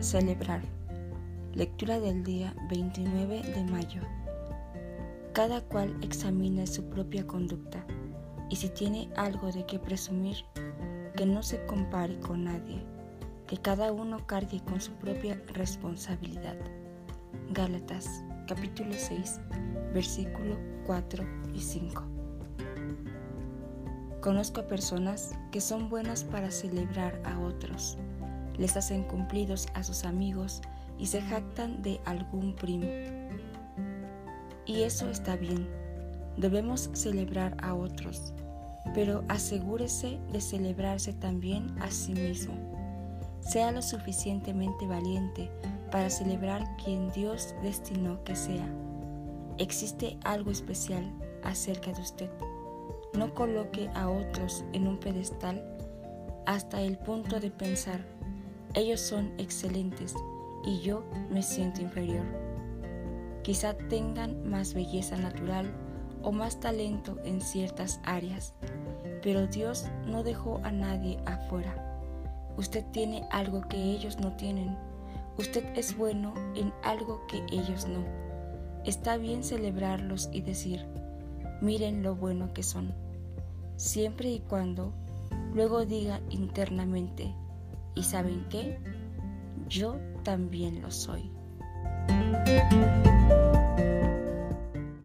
Celebrar. Lectura del día 29 de mayo. Cada cual examine su propia conducta y si tiene algo de qué presumir, que no se compare con nadie, que cada uno cargue con su propia responsabilidad. Gálatas capítulo 6 versículo 4 y 5. Conozco a personas que son buenas para celebrar a otros, les hacen cumplidos a sus amigos y se jactan de algún primo. Y eso está bien, debemos celebrar a otros, pero asegúrese de celebrarse también a sí mismo. Sea lo suficientemente valiente para celebrar quien Dios destinó que sea. Existe algo especial acerca de usted. No coloque a otros en un pedestal hasta el punto de pensar, ellos son excelentes y yo me siento inferior. Quizá tengan más belleza natural o más talento en ciertas áreas, pero Dios no dejó a nadie afuera. Usted tiene algo que ellos no tienen. Usted es bueno en algo que ellos no. Está bien celebrarlos y decir, miren lo bueno que son, siempre y cuando luego diga internamente, ¿y saben qué? Yo también lo soy.